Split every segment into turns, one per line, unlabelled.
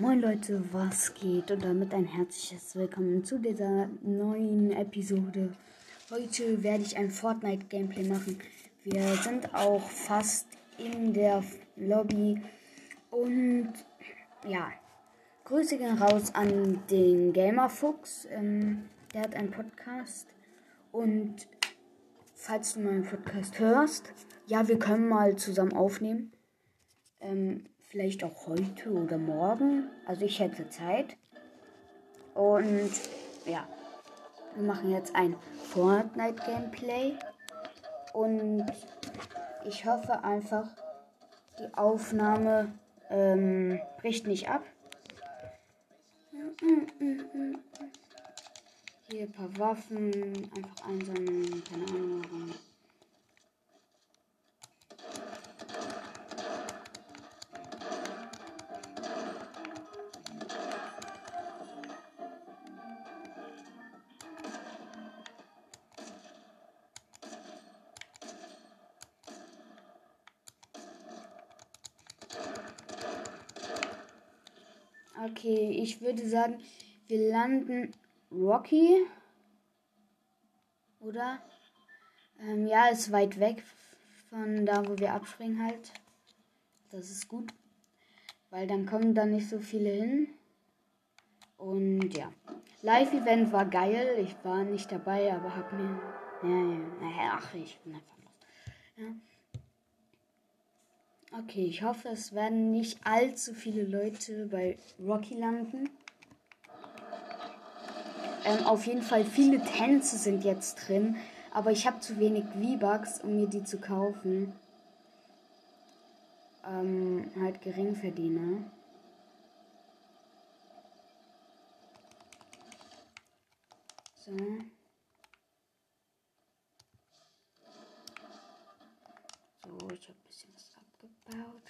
Moin Leute, was geht? Und damit ein herzliches Willkommen zu dieser neuen Episode. Heute werde ich ein Fortnite-Gameplay machen. Wir sind auch fast in der Lobby. Und ja, Grüße gehen raus an den Gamerfuchs. Ähm, der hat einen Podcast. Und falls du meinen Podcast hörst, ja, wir können mal zusammen aufnehmen. Ähm, vielleicht auch heute oder morgen. Also ich hätte Zeit. Und ja, wir machen jetzt ein Fortnite-Gameplay. Und ich hoffe einfach, die Aufnahme ähm, bricht nicht ab. Hier ein paar Waffen, einfach einsammeln, Okay, ich würde sagen, wir landen Rocky. Oder? Ähm, ja, ist weit weg von da, wo wir abspringen halt. Das ist gut. Weil dann kommen da nicht so viele hin. Und ja. Live-Event war geil. Ich war nicht dabei, aber hab mir. Ja, ja. Ach, ich bin einfach los. Ja. Okay, ich hoffe, es werden nicht allzu viele Leute bei Rocky landen. Ähm, auf jeden Fall viele Tänze sind jetzt drin, aber ich habe zu wenig V-Bucks, um mir die zu kaufen. Ähm, halt Geringverdiener. So. So, ich habe abgebaut.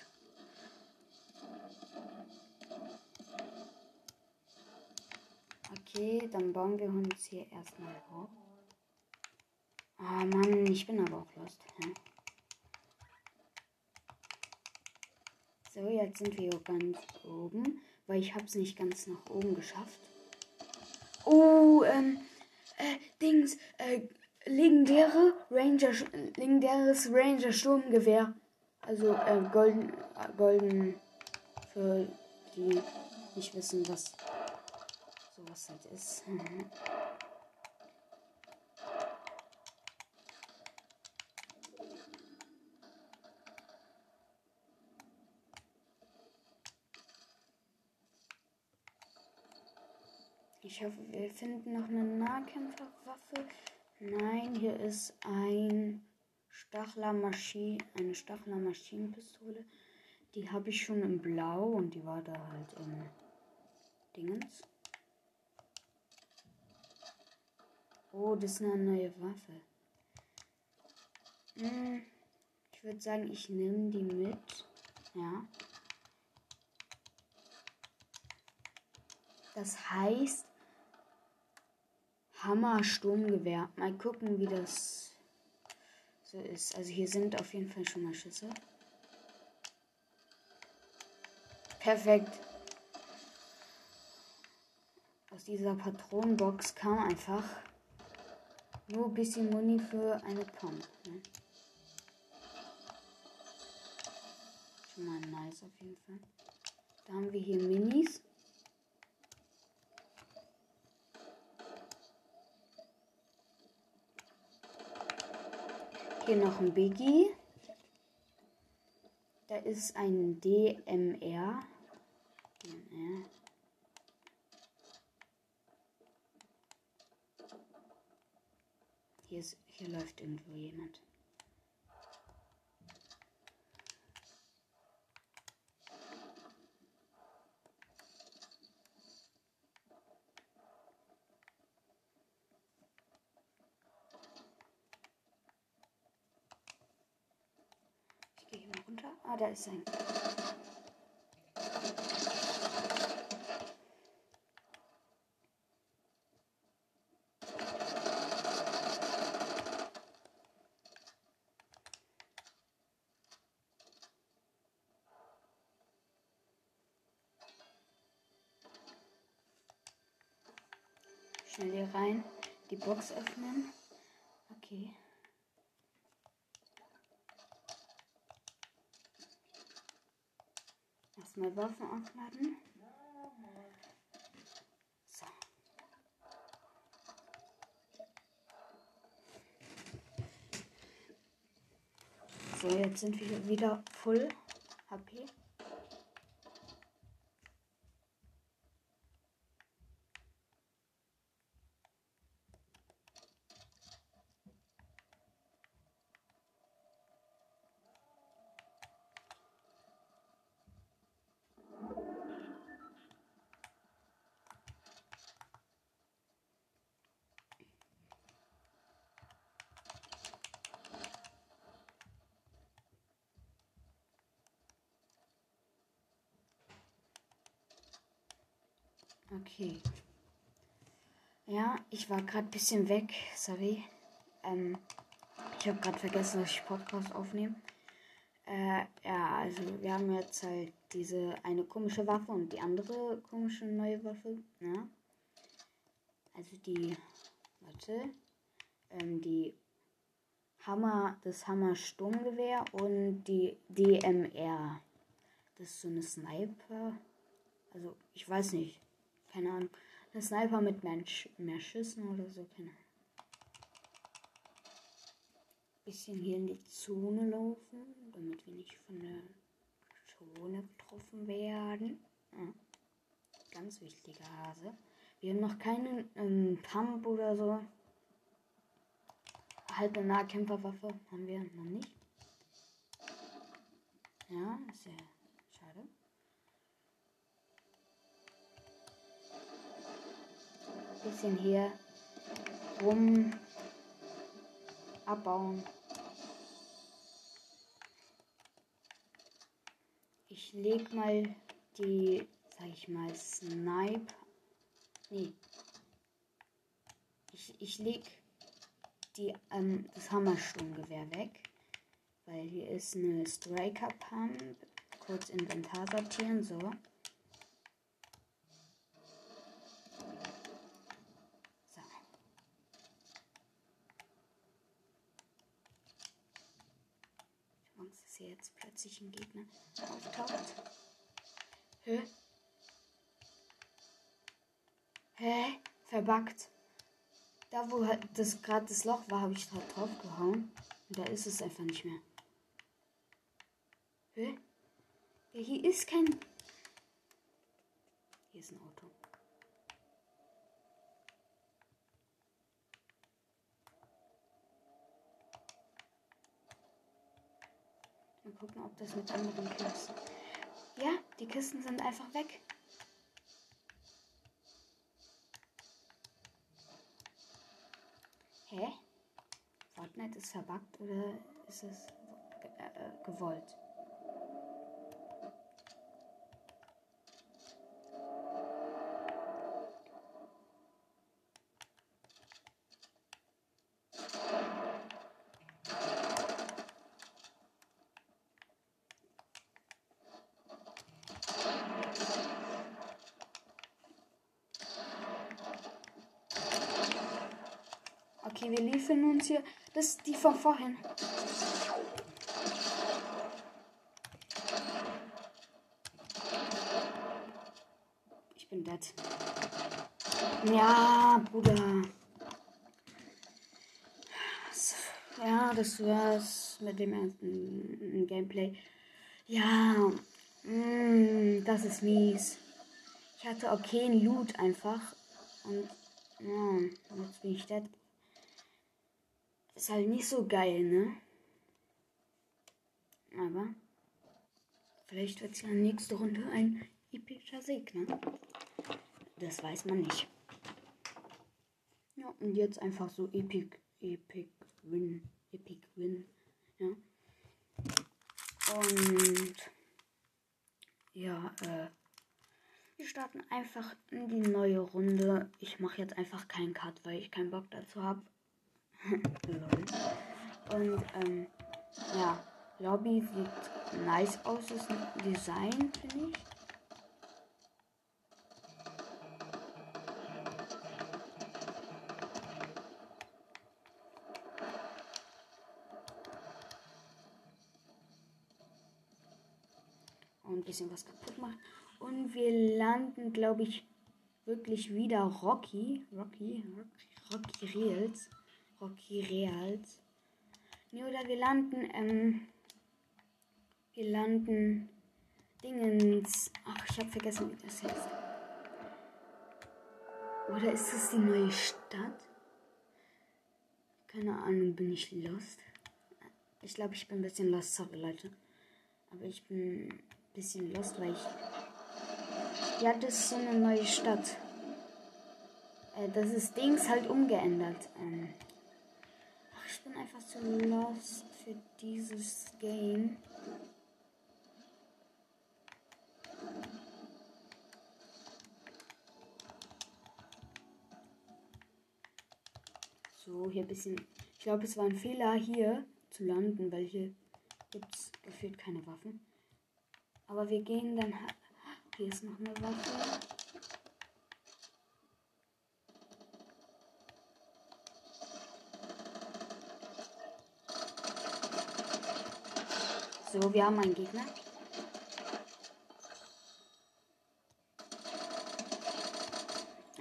Okay, dann bauen wir uns hier erstmal hoch. Ah, Mann, ich bin aber auch lost. Ja. So, jetzt sind wir ganz oben, weil ich habe es nicht ganz nach oben geschafft. Oh, ähm, äh, Dings, äh, legendäre Ranger, legendäres Ranger Sturmgewehr. Also, äh, golden, äh, golden für die nicht wissen, was sowas halt ist. Ich hoffe, wir finden noch eine Nahkämpferwaffe. Nein, hier ist ein Stachler Maschine, eine Stachler Maschinenpistole. Die habe ich schon in Blau und die war da halt in Dingens. Oh, das ist eine neue Waffe. Hm, ich würde sagen, ich nehme die mit. Ja. Das heißt Hammer Sturmgewehr. Mal gucken, wie das so ist. Also hier sind auf jeden Fall schon mal Schüsse. Perfekt. Aus dieser Patronenbox kam einfach nur ein bisschen Muni für eine Pump. Ne? Schon mal nice auf jeden Fall. Da haben wir hier Minis. Hier noch ein Biggie. Da ist ein DMR. DMR. Hier, ist, hier läuft irgendwo jemand. da ist ein. Schnell hier rein, die Box öffnen. Erstmal Waffen aufladen. So. So, jetzt sind wir wieder voll HP. Okay. Ja, ich war gerade ein bisschen weg, sorry. Ähm, ich habe gerade vergessen, dass ich Podcast aufnehme. Äh, ja, also wir haben jetzt halt diese eine komische Waffe und die andere komische neue Waffe. Ne? Also die, warte, ähm, die Hammer, das Hammer Sturmgewehr und die DMR. Das ist so eine Sniper. Also ich weiß nicht keine Ahnung. Der Sniper mit mehr, mehr Schüssen oder so, keine Ahnung. Bisschen hier in die Zone laufen, damit wir nicht von der Zone getroffen werden. Ja. Ganz wichtiger Hase. Wir haben noch keinen ähm, Pump oder so. Halbe Nahkämpferwaffe haben wir noch nicht. Ja, ist ja bisschen hier rum abbauen. Ich leg mal die, sag ich mal, Snipe. Nee. Ich, ich leg die, ähm, das Hammersturmgewehr weg. Weil hier ist eine Striker Pump. Kurz Inventar sortieren, so. Ein Gegner auftaucht. Hä? Hä? Verbuggt. Da, wo halt das gerade das Loch war, habe ich drauf gehauen. Und da ist es einfach nicht mehr. Hä? Ja, hier ist kein. Hier ist ein Auto. Mal gucken, ob das mit anderen Kisten. Ja, die Kisten sind einfach weg. Hä? Fortnite ist verbuggt oder ist es äh, äh gewollt? Okay, wir liefern uns hier. Das ist die von vorhin. Ich bin dead. Ja, Bruder. Ja, das war's mit dem ersten Gameplay. Ja, mm, das ist mies. Ich hatte okay Loot einfach. Und ja, jetzt bin ich dead. Ist halt nicht so geil, ne? Aber vielleicht wird es ja nächste Runde ein epischer Sieg, ne? Das weiß man nicht. Ja, und jetzt einfach so epic, epic win, epic win, ja. Und ja, äh, wir starten einfach in die neue Runde. Ich mache jetzt einfach keinen Cut, weil ich keinen Bock dazu habe. Und ähm, ja, Lobby sieht nice aus, das Design, finde ich. Und ein bisschen was kaputt machen. Und wir landen, glaube ich, wirklich wieder Rocky. Rocky, Rocky, Rocky Reels. Rocky Reals. Nee, oder wir landen, ähm, wir landen Dingens. Ach, ich habe vergessen, wie das heißt. Oder ist das die neue Stadt? Keine Ahnung, bin ich lost? Ich glaube, ich bin ein bisschen lost, sorry Leute. Aber ich bin ein bisschen lost, weil ich. Ja, das ist so eine neue Stadt. Äh, das ist Dings halt umgeändert. Ähm bin einfach zu lost für dieses Game. So, hier ein bisschen. Ich glaube, es war ein Fehler hier zu landen, weil hier gibt es gefühlt keine Waffen. Aber wir gehen dann. Hier ist noch eine Waffe. So, wir haben einen Gegner.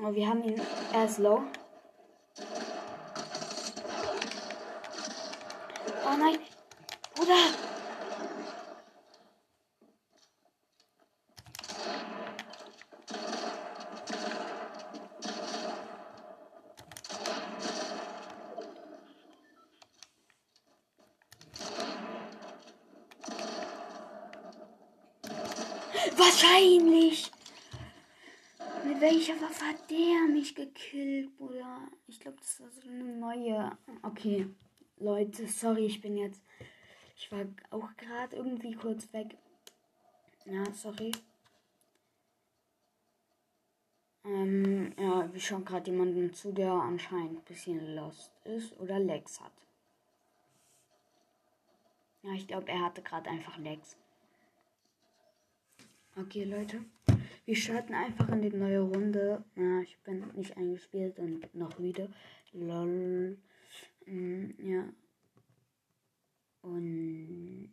Oh, wir haben ihn. Er ist low. Oh nein. Bruder. Wahrscheinlich. Mit welcher Waffe hat der mich gekillt, Bruder? Ich glaube, das war so eine neue. Okay, Leute, sorry, ich bin jetzt. Ich war auch gerade irgendwie kurz weg. Ja, sorry. Ähm, ja, wir schauen gerade jemanden zu, der anscheinend ein bisschen lost ist oder Lex hat. Ja, ich glaube, er hatte gerade einfach Lex. Okay, Leute. Wir starten einfach in die neue Runde. Ja, ich bin nicht eingespielt und noch wieder. Lol. Mm, ja. Und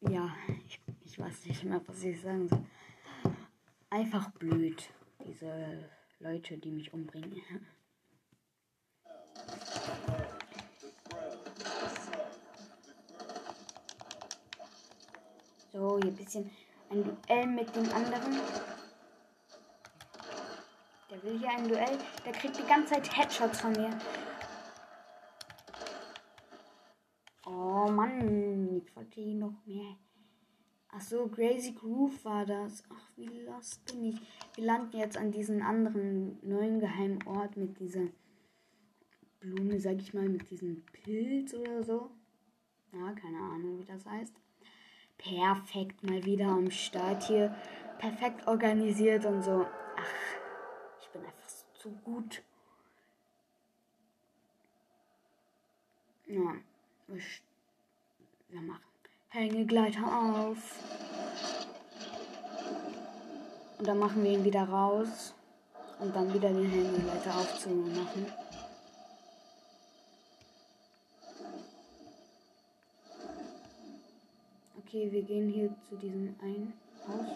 ja, ich, ich weiß nicht mehr, was ich sagen soll. Einfach blöd, diese Leute, die mich umbringen. So, hier ein bisschen ein Duell mit dem anderen. Der will hier ein Duell. Der kriegt die ganze Zeit Headshots von mir. Oh Mann, ich wollte hier noch mehr. Ach so, Crazy Groove war das. Ach, wie lost bin ich. Wir landen jetzt an diesem anderen neuen geheimen Ort mit dieser Blume, sag ich mal, mit diesem Pilz oder so. Ja, keine Ahnung, wie das heißt. Perfekt, mal wieder am Start hier. Perfekt organisiert und so. Ach, ich bin einfach zu gut. Ja, wir machen Hängegleiter auf. Und dann machen wir ihn wieder raus. Und dann wieder den Hängegleiter aufzumachen. Okay, wir gehen hier zu diesem einen Haus.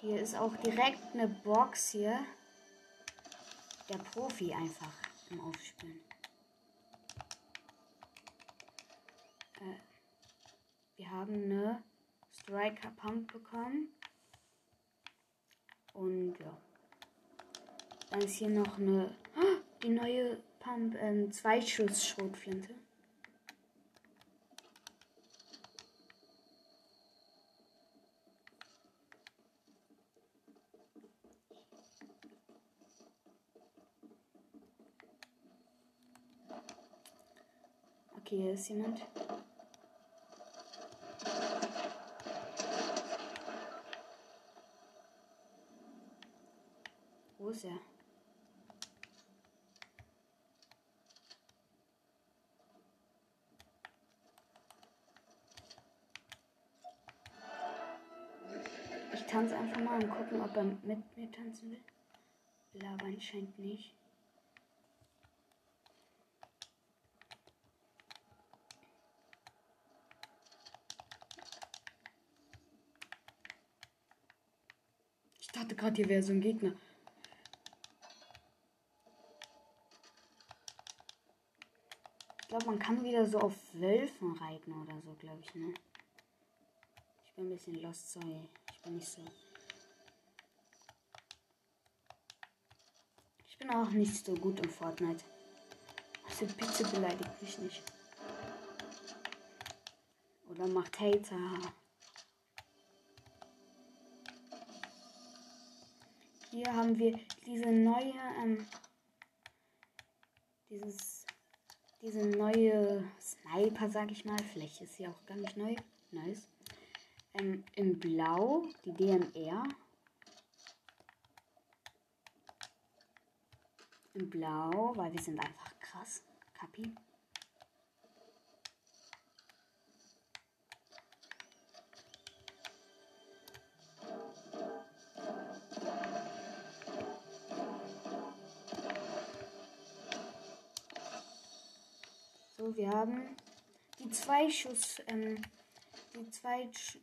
Hier ist auch direkt eine Box hier. Der Profi einfach im Aufspielen. Äh, wir haben eine Striker Pump bekommen. Und ja. Dann ist hier noch eine. Die neue Pump, ähm, Zweischuss-Schrotflinte. Okay, hier ist jemand. Wo ist er? ganz einfach mal und gucken, ob er mit mir tanzen will. Will aber anscheinend nicht. Ich dachte gerade, hier wäre so ein Gegner. Ich glaube, man kann wieder so auf Wölfen reiten oder so, glaube ich, ne? Ich bin ein bisschen lost, sorry. Nicht so. Ich bin auch nicht so gut in Fortnite. Also bitte beleidigt mich nicht. Oder macht Hater. Hier haben wir diese neue, ähm, dieses, diese neue Sniper, sag ich mal. Vielleicht ist sie auch gar nicht neu. Nice. Ähm, in Blau die DMR. In Blau, weil wir sind einfach krass. Kapi. So, wir haben die zwei Schuss, ähm, die zwei, Sch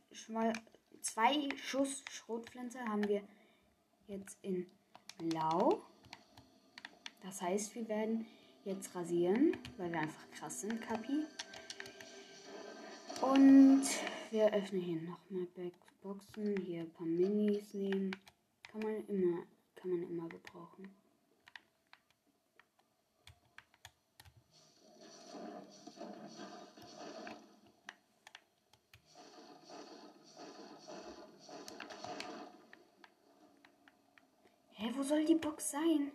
zwei Schuss Schrotflinte haben wir jetzt in Blau. Das heißt, wir werden jetzt rasieren, weil wir einfach krass sind, Kapi. Und wir öffnen hier nochmal Boxen, hier ein paar Minis nehmen. Kann man immer, kann man immer gebrauchen. Hä, wo soll die Box sein?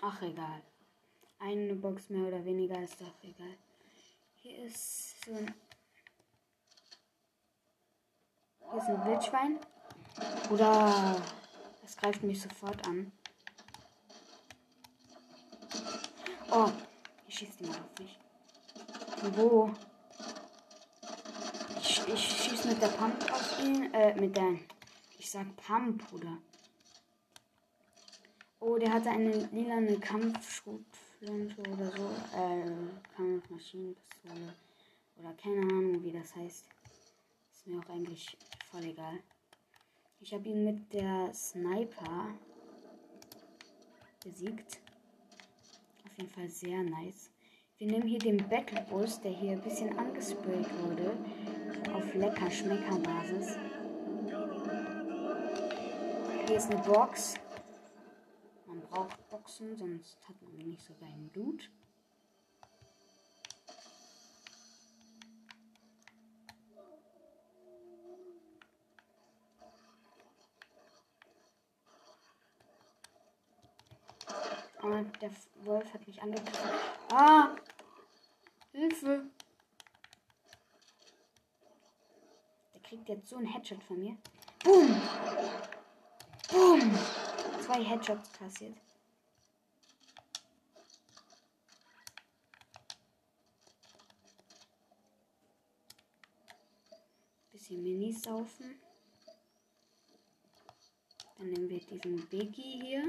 Ach, egal. Eine Box mehr oder weniger ist doch egal. Hier ist so ein. Hier ist ein Wildschwein. Oder. Es greift mich sofort an. Oh, ich schieße die mal auf mich. Von wo? Ich, schieße mit der Pump auf ihn. Äh, mit der. Ich sag Pump, Bruder. Oh, der hatte eine lilane Kampfschrotflinte oder so. Äh, Kampfmaschinenpistole. Oder keine Ahnung, wie das heißt. Ist mir auch eigentlich voll egal. Ich habe ihn mit der Sniper besiegt. Auf jeden Fall sehr nice. Wir nehmen hier den Battle Bus, der hier ein bisschen angesprayt wurde. Auf lecker Schmecker Basis. Hier ist eine Box. Man braucht Boxen, sonst hat man nicht so geilen Loot. Oh, der Wolf hat mich angegriffen. Ah! Hilfe! Der kriegt jetzt so einen Headshot von mir. Boom! Boom! Zwei Headshots kassiert. Bisschen Minis saufen. Dann nehmen wir diesen Biggie hier.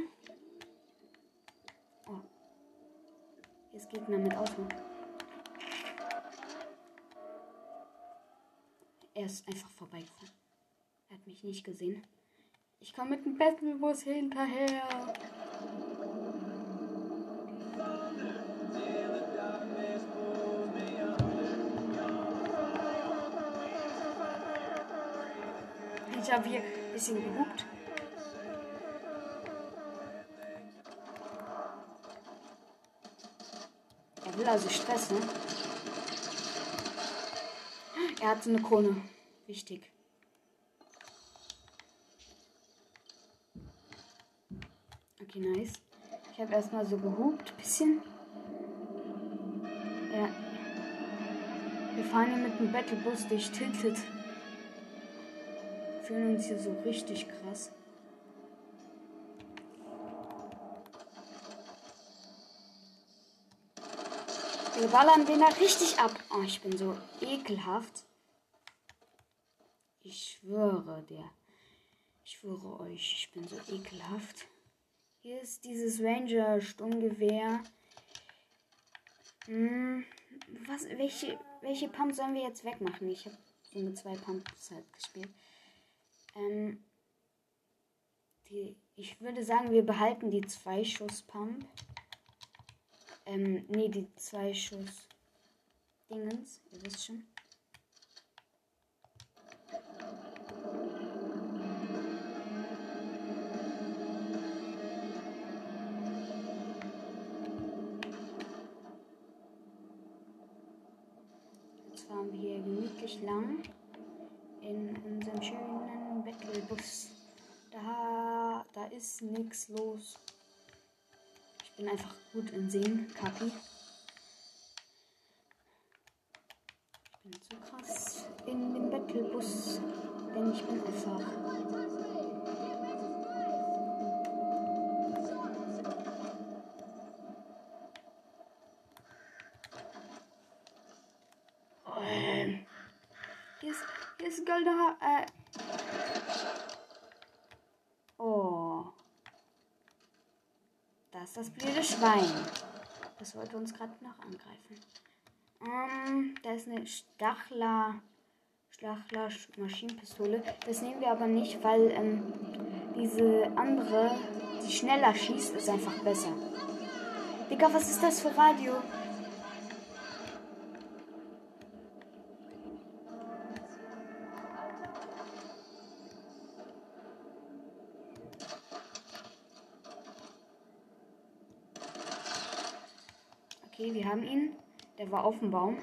Oh. Hier ist Gegner mit Auto. Er ist einfach vorbeigefahren. Er hat mich nicht gesehen. Ich komme mit dem Battlebus hinterher. Ich habe hier ein bisschen gehupt. Er will also Stress, ne? Er hat so eine Krone. Wichtig. Okay, nice. Ich habe erstmal so gehupt, bisschen. Ja. Wir fahren hier mit dem Battlebus durch Tilted. Fühlen uns hier so richtig krass. Wir ballern den da richtig ab. Oh, ich bin so ekelhaft. Ich schwöre der. Ich schwöre euch, ich bin so ekelhaft. Hier ist dieses Ranger Sturmgewehr. Hm, was, welche, welche Pump sollen wir jetzt wegmachen? Ich habe so mit zwei Pumps halt gespielt. Ähm, die, ich würde sagen, wir behalten die zwei Schuss Pump. Ähm, nee, die zwei Schuss Dingens, ihr wisst schon. Hier gemütlich lang in unserem schönen Battlebus. Da, da ist nichts los. Ich bin einfach gut in Sehen, Kapi. Ich bin zu krass in dem Battlebus, denn ich bin einfach. Ähm, Hier ist, hier ist ein goldener. Äh. Oh. Da ist das blöde Schwein. Das wollte uns gerade noch angreifen. Ähm, da ist eine Stachler. Stachler Maschinenpistole. Das nehmen wir aber nicht, weil ähm, diese andere, die schneller schießt, ist einfach besser. Digga, was ist das für Radio? Wir haben ihn. Der war auf dem Baum.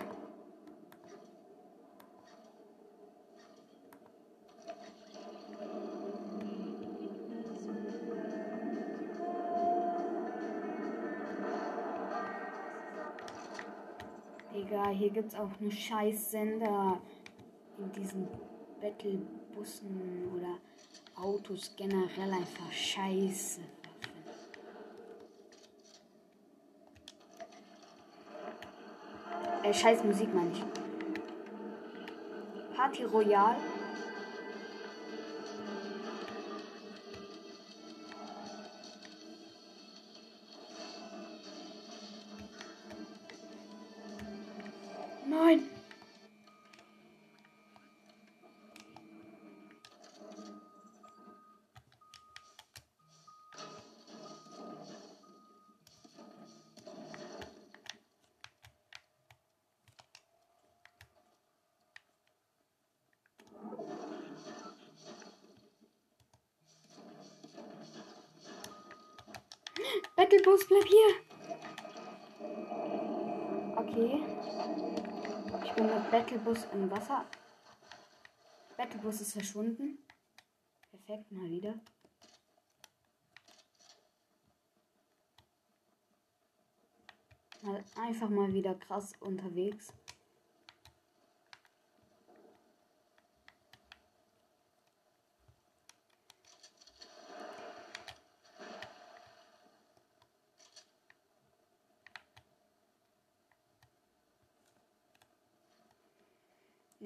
Digga, hier gibt's auch einen scheiß Sender in diesen Battlebussen oder Autos generell einfach scheiße. Äh, scheiß Musik meine ich. Party Royal. Nein. Battlebus, bleib hier. Okay. Ich bin mit Battlebus im Wasser. Battlebus ist verschwunden. Perfekt, mal wieder. Mal einfach mal wieder krass unterwegs.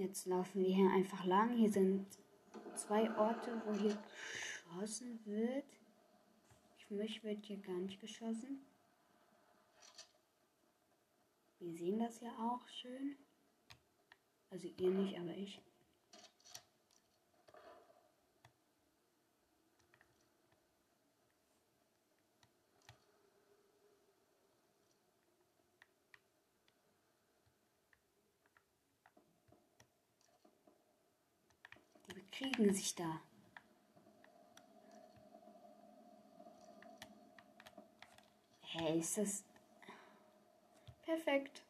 Jetzt laufen wir hier einfach lang. Hier sind zwei Orte, wo hier geschossen wird. Für mich wird hier gar nicht geschossen. Wir sehen das ja auch schön. Also ihr nicht, aber ich. Die bekriegen sich da. Hey, ist das perfekt?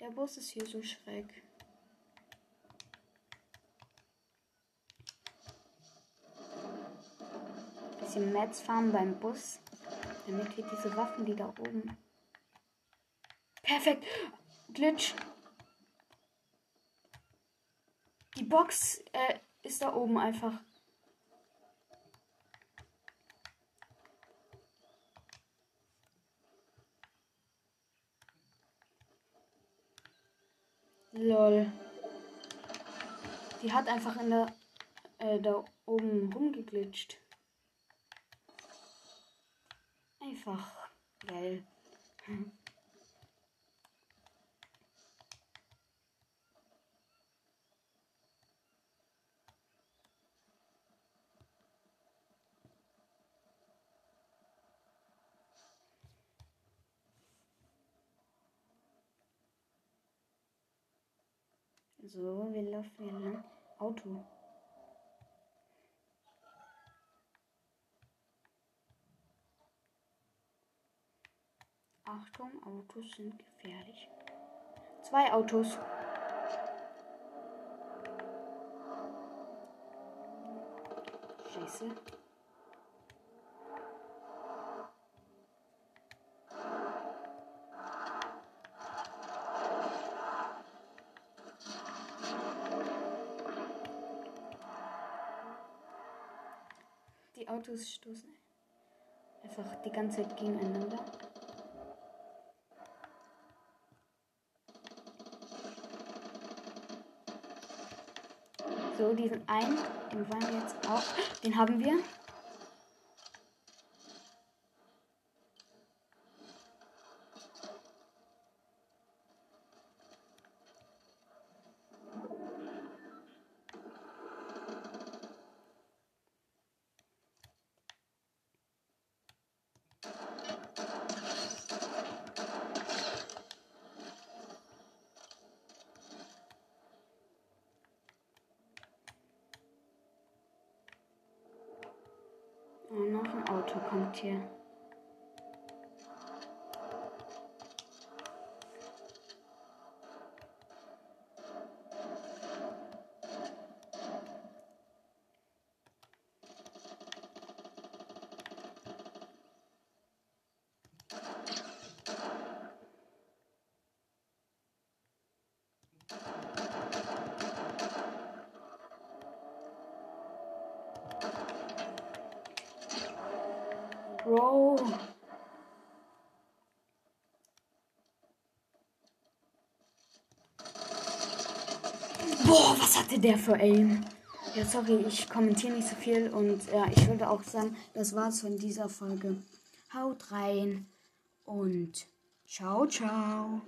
Der Bus ist hier so schräg. Bisschen Mats fahren beim Bus, damit wir diese Waffen, die da oben. Perfekt! Glitch! Die Box äh, ist da oben einfach. Lol. Die hat einfach in der äh, da oben rumgeglitscht. Einfach geil. So, wir laufen hier lang. Auto. Achtung, Autos sind gefährlich. Zwei Autos. Scheiße. Die Autos stoßen einfach die ganze Zeit gegeneinander. So, diesen einen, den wollen wir jetzt auch. Den haben wir. Oh, noch ein Auto kommt hier. Hatte der für Aim? Ja, sorry, ich kommentiere nicht so viel und ja, ich würde auch sagen, das war's von dieser Folge. Haut rein und ciao, ciao.